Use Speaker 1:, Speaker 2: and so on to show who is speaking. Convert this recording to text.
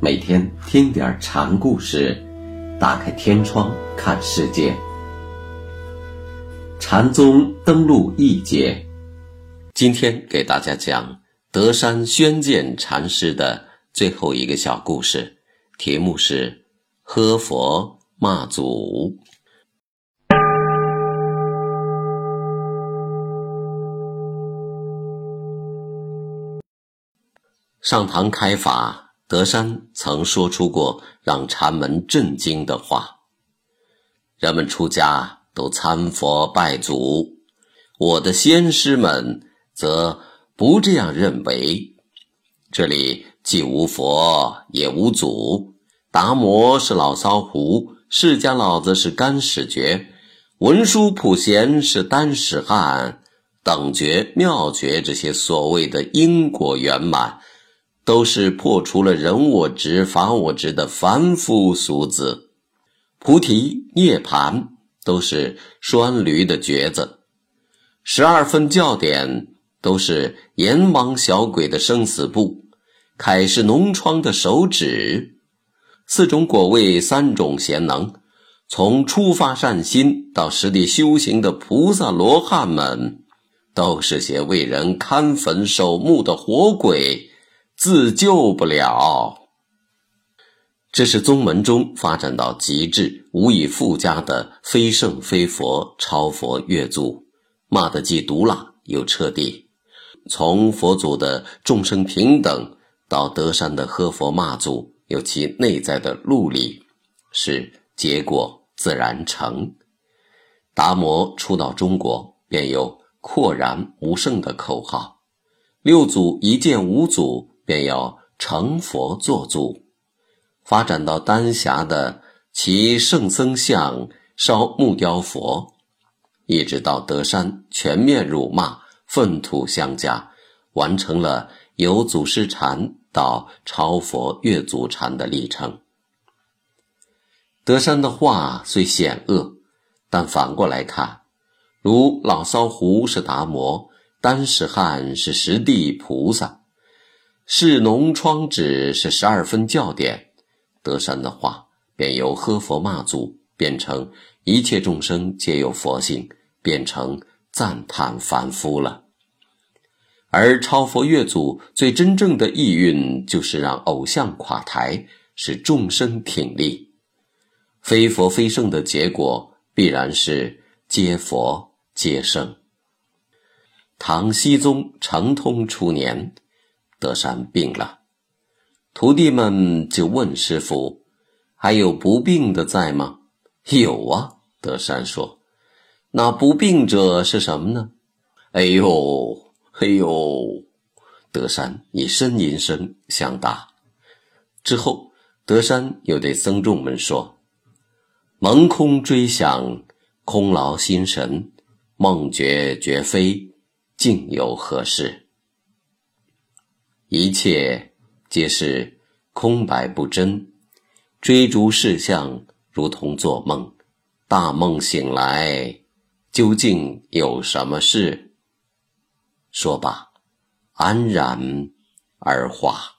Speaker 1: 每天听点禅故事，打开天窗看世界。禅宗登陆一节，今天给大家讲德山宣鉴禅师的最后一个小故事，题目是“喝佛骂祖”。上堂开法，德山曾说出过让禅门震惊的话：“人们出家都参佛拜祖，我的先师们则不这样认为。这里既无佛，也无祖。达摩是老骚胡，释迦老子是干始觉，文殊普贤是单始汉，等觉、妙觉这些所谓的因果圆满。”都是破除了人我执、法我执的凡夫俗子，菩提涅盘都是拴驴的橛子，十二分教典都是阎王小鬼的生死簿，凯是脓疮的手指，四种果位、三种贤能，从初发善心到实地修行的菩萨罗汉们，都是些为人看坟守墓的活鬼。自救不了，这是宗门中发展到极致、无以复加的非圣非佛、超佛越祖，骂得既毒辣又彻底。从佛祖的众生平等，到德山的喝佛骂祖，有其内在的路理，是结果自然成。达摩初到中国，便有阔然无胜的口号，六祖一见五祖。便要成佛作祖，发展到丹霞的其圣僧像烧木雕佛，一直到德山全面辱骂粪土相加，完成了由祖师禅到超佛越祖禅的历程。德山的话虽险恶，但反过来看，如老骚胡是达摩，丹石汉是十地菩萨。是脓疮纸是十二分教典，德山的话便由喝佛骂祖变成一切众生皆有佛性，变成赞叹凡夫了。而超佛越祖最真正的意蕴，就是让偶像垮台，使众生挺立。非佛非圣的结果，必然是皆佛皆圣。唐僖宗成通初年。德山病了，徒弟们就问师傅：“还有不病的在吗？”“有啊。”德山说。“那不病者是什么呢？”“哎呦，哎呦！”德山以呻吟声相答。之后，德山又对僧众们说：“蒙空追想，空劳心神；梦觉觉非，竟有何事？”一切皆是空白不真，追逐事项如同做梦。大梦醒来，究竟有什么事？说罢，安然而化。